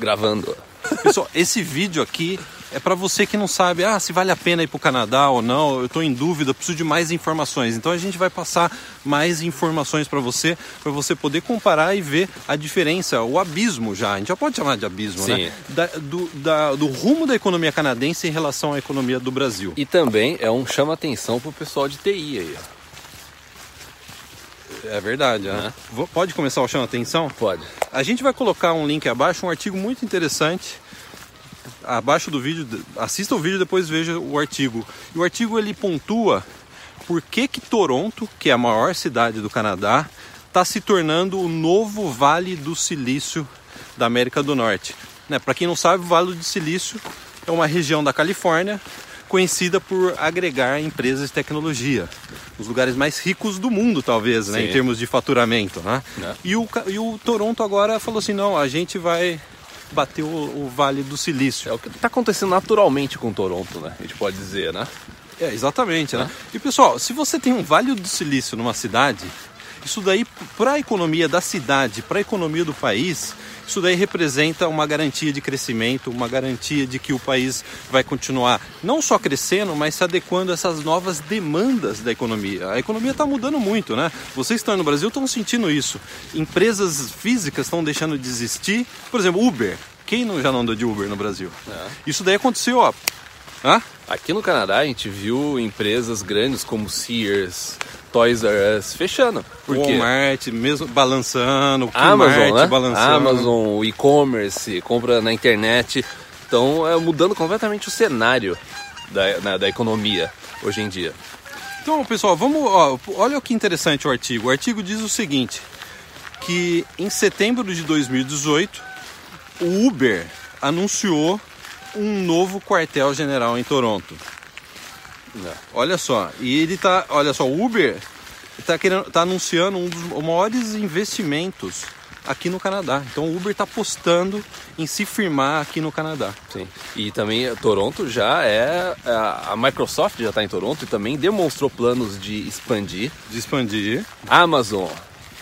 Gravando. Pessoal, esse vídeo aqui é para você que não sabe, ah, se vale a pena ir para o Canadá ou não, eu estou em dúvida, preciso de mais informações. Então a gente vai passar mais informações para você, para você poder comparar e ver a diferença, o abismo já, a gente já pode chamar de abismo, Sim. né? Da, do, da, do rumo da economia canadense em relação à economia do Brasil. E também é um chama-atenção pro pessoal de TI aí. É verdade, né? Pode começar o chama atenção? Pode. A gente vai colocar um link abaixo, um artigo muito interessante. Abaixo do vídeo, assista o vídeo depois veja o artigo. E o artigo ele pontua por que que Toronto, que é a maior cidade do Canadá, está se tornando o novo Vale do Silício da América do Norte. Né? Para quem não sabe, o Vale do Silício é uma região da Califórnia conhecida por agregar empresas de tecnologia. Os lugares mais ricos do mundo, talvez, né? Sim. em termos de faturamento. Né? Né? E, o, e o Toronto agora falou assim, não, a gente vai bater o, o Vale do Silício. É o que tá acontecendo naturalmente com Toronto, né? A gente pode dizer, né? É, exatamente, né? E pessoal, se você tem um Vale do Silício numa cidade, isso daí para a economia da cidade, para a economia do país, isso daí representa uma garantia de crescimento, uma garantia de que o país vai continuar não só crescendo, mas se adequando a essas novas demandas da economia. A economia está mudando muito, né? Vocês estão no Brasil estão sentindo isso. Empresas físicas estão deixando de existir. Por exemplo, Uber. Quem não, já não andou de Uber no Brasil? Isso daí aconteceu, ó. Hã? Aqui no Canadá a gente viu empresas grandes como Sears, Toys R Us fechando. Por quê? Walmart, mesmo balançando, o Amazon, Walmart né? balançando. Amazon, o e-commerce, compra na internet. Então é mudando completamente o cenário da, na- da economia hoje em dia. Então, pessoal, vamos. Ó, olha que interessante o artigo. O artigo diz o seguinte: que em setembro de 2018, o Uber anunciou um novo quartel-general em Toronto. Olha só, e ele tá. Olha só, o Uber está querendo, tá anunciando um dos maiores investimentos aqui no Canadá. Então o Uber está apostando em se firmar aqui no Canadá. Sim. E também Toronto já é. A a Microsoft já está em Toronto e também demonstrou planos de expandir. De expandir. Amazon,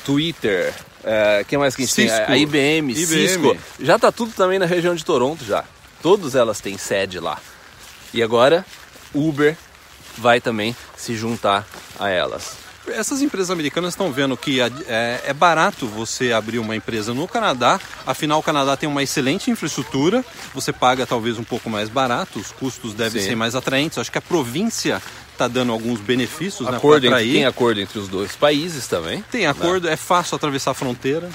Twitter, é, que mais que a gente tem? A IBM, IBM. Cisco. Já tá tudo também na região de Toronto já. Todas elas têm sede lá. E agora Uber vai também se juntar a elas. Essas empresas americanas estão vendo que é, é barato você abrir uma empresa no Canadá, afinal o Canadá tem uma excelente infraestrutura, você paga talvez um pouco mais barato, os custos devem Sim. ser mais atraentes. Acho que a província está dando alguns benefícios né, Acordo para entre, atrair. tem acordo entre os dois países também. Tem acordo, é fácil atravessar a fronteira.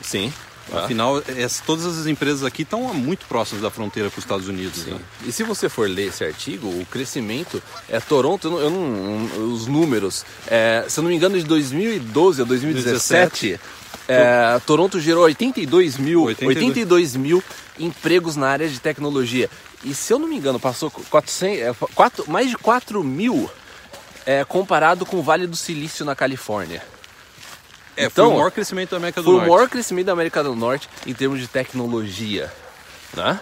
Sim. Afinal, todas as empresas aqui estão muito próximas da fronteira com os Estados Unidos. Né? E se você for ler esse artigo, o crescimento é Toronto, eu não, eu não- os números, é, se eu não me engano, de 2012 a 2017, é, Toronto gerou 82 mil, 82. 82 mil empregos na área de tecnologia. E se eu não me engano, passou 400, é, quatro- mais de 4 mil é, comparado com o Vale do Silício na Califórnia. É, Então, foi o maior crescimento da América do Foi o Norte. maior crescimento da América do Norte em termos de tecnologia. Né?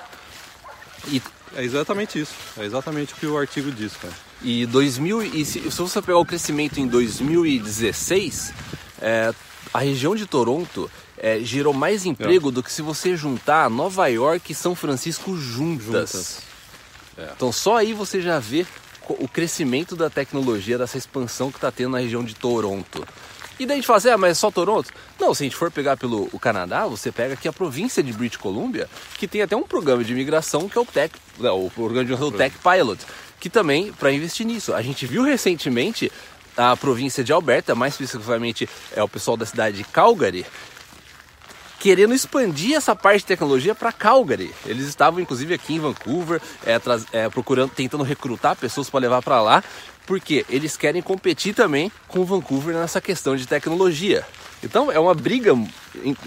E É exatamente isso. É exatamente o que o artigo diz, cara. E 2000 e se, se você pegar o crescimento em 2016, é, a região de Toronto é, gerou mais emprego do que se você juntar Nova York e São Francisco juntas. Juntas. Então só aí você já vê o crescimento da tecnologia, dessa expansão que está tendo na região de Toronto. E daí a gente fala assim, ah, mas é só Toronto? Não, se a gente for pegar pelo o Canadá, você pega aqui a província de British Columbia, que tem até um programa de imigração que é o Tech, não, o programa de imigração Tech Pilot, que também para investir nisso. A gente viu recentemente a província de Alberta, mais especificamente é o pessoal da cidade de Calgary, querendo expandir essa parte de tecnologia para Calgary. Eles estavam inclusive aqui em Vancouver, é, é, procurando, tentando recrutar pessoas para levar para lá, porque eles querem competir também com Vancouver nessa questão de tecnologia. Então é uma briga,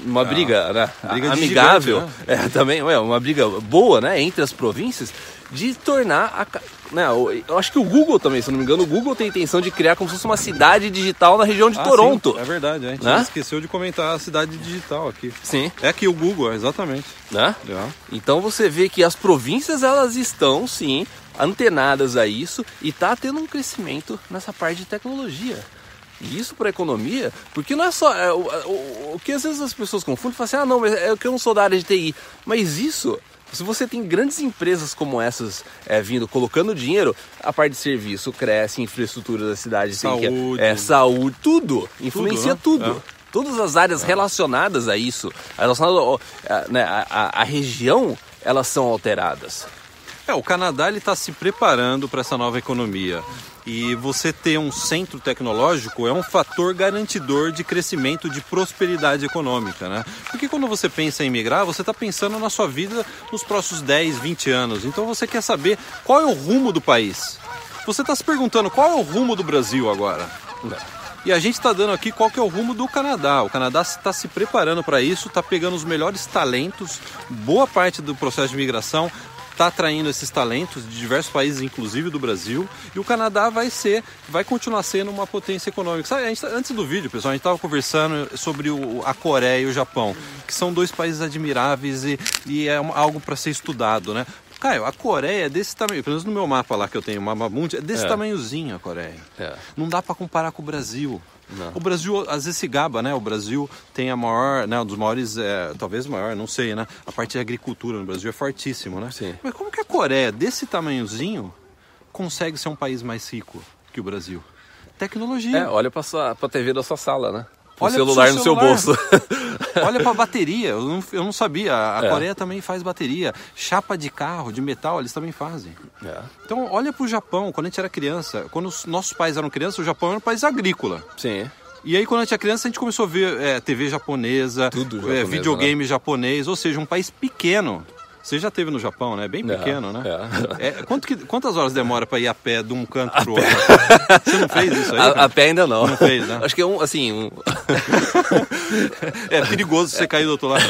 uma briga, né, briga amigável, gigante, é, também é uma briga boa, né, entre as províncias, de tornar a, né, eu acho que o Google também, se não me engano, o Google tem a intenção de criar como se fosse uma cidade digital na região de Ah, Toronto. sim, é verdade, a gente Né? esqueceu de comentar a cidade digital aqui. Sim, É aqui o Google, exatamente. né? Já. Então você vê que as províncias elas estão sim antenadas a isso e tá tendo um crescimento nessa parte de tecnologia. E isso para a economia, porque não é só. É, o, o, o, que às vezes as pessoas confundem e falam assim: ah, não, mas é que eu não sou da área de TI. Mas isso, se você tem grandes empresas como essas é, vindo, colocando dinheiro, a parte de serviço cresce, infraestrutura da cidade, saúde, tem que, é, saúde, tudo. Influencia tudo. tudo. É. Todas as áreas é. relacionadas a isso, relacionadas né, a, a, a região, elas são alteradas. É, o Canadá ele está se preparando para essa nova economia. E você ter um centro tecnológico é um fator garantidor de crescimento, de prosperidade econômica, né? Porque quando você pensa em migrar, você está pensando na sua vida nos próximos 10, 20 anos. Então você quer saber qual é o rumo do país. Você está se perguntando qual é o rumo do Brasil agora. E a gente está dando aqui qual que é o rumo do Canadá. O Canadá está se preparando para isso, está pegando os melhores talentos, boa parte do processo de migração está atraindo esses talentos de diversos países, inclusive do Brasil, e o Canadá vai ser, vai continuar sendo uma potência econômica. Sabe, gente, antes do vídeo, pessoal, a gente estava conversando sobre o, a Coreia e o Japão, que são dois países admiráveis e, e é algo para ser estudado, né? Caio, a Coreia é desse tamanho, pelo menos no meu mapa lá que eu tenho, o mapa mundi, é desse é. tamanhozinho a Coreia. É. Não dá para comparar com o Brasil. Não. O Brasil às vezes se gaba, né? O Brasil tem a maior, né? Um dos maiores, é, talvez maior, não sei, né? A parte de agricultura no Brasil é fortíssimo, né? Sim. Mas como que a Coreia, desse tamanhozinho, consegue ser um país mais rico que o Brasil? Tecnologia. É, olha para a TV da sua sala, né? O olha celular seu no seu bolso. olha para a bateria, eu não, eu não sabia. A é. Coreia também faz bateria. Chapa de carro, de metal, eles também fazem. É. Então, olha para o Japão. Quando a gente era criança, quando os nossos pais eram crianças, o Japão era um país agrícola. Sim. E aí, quando a gente era criança, a gente começou a ver é, TV japonesa, Tudo é, videogame né? japonês, ou seja, um país pequeno. Você já teve no Japão, né? Bem pequeno, né? É. É, quanto que, quantas horas demora para ir a pé de um canto para o outro? Você não fez isso aí? A, a, pé ainda não. Não fez, né? Acho que é um, assim... Um... é perigoso você cair do outro lado.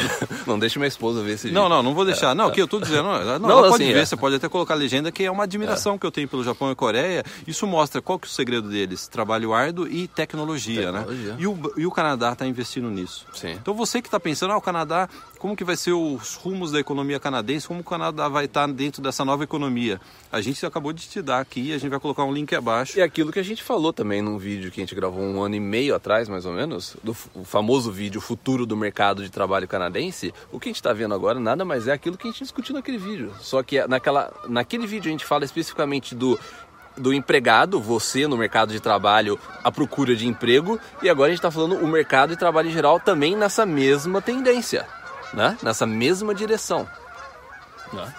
Não deixe minha esposa ver esse vídeo. Não, não, não vou deixar. Não, o que eu tô dizendo... Não, não, não ela pode assim, ver, é. você pode até colocar a legenda, que é uma admiração que eu tenho pelo Japão e Coreia. Isso mostra qual que é o segredo deles. Trabalho árduo e tecnologia, né? tecnologia. né? E o, e o Canadá está investindo nisso. Sim. Então você que está pensando, ah, o Canadá, como que vai ser os rumos da economia canadense? Como o Canadá vai estar dentro dessa nova economia. A gente acabou de te dar aqui, a gente vai colocar um link abaixo. E aquilo que a gente falou também num vídeo que a gente gravou um ano e meio atrás, mais ou menos, do famoso vídeo Futuro do Mercado de Trabalho Canadense, o que a gente está vendo agora nada mais é aquilo que a gente discutiu naquele vídeo. Só que naquela, naquele vídeo a gente fala especificamente do do empregado, você no mercado de trabalho, a procura de emprego, e agora a gente está falando o mercado de trabalho em geral também nessa mesma tendência, né? nessa mesma direção. Né?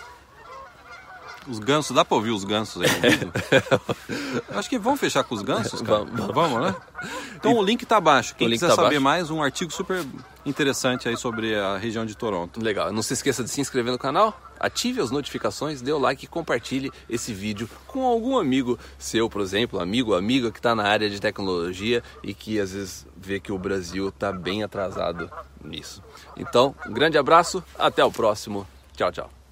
Os gansos, dá pra ouvir os gansos aí no Acho que vamos fechar com os gansos, cara. Vamos, vamos né? Então e... o link tá abaixo. Quem quiser tá saber abaixo. mais, um artigo super interessante aí sobre a região de Toronto. Legal. Não se esqueça de se inscrever no canal, ative as notificações, dê o like e compartilhe esse vídeo com algum amigo seu, por exemplo, amigo, amiga que está na área de tecnologia e que às vezes vê que o Brasil está bem atrasado nisso. Então, um grande abraço, até o próximo. Tchau, tchau.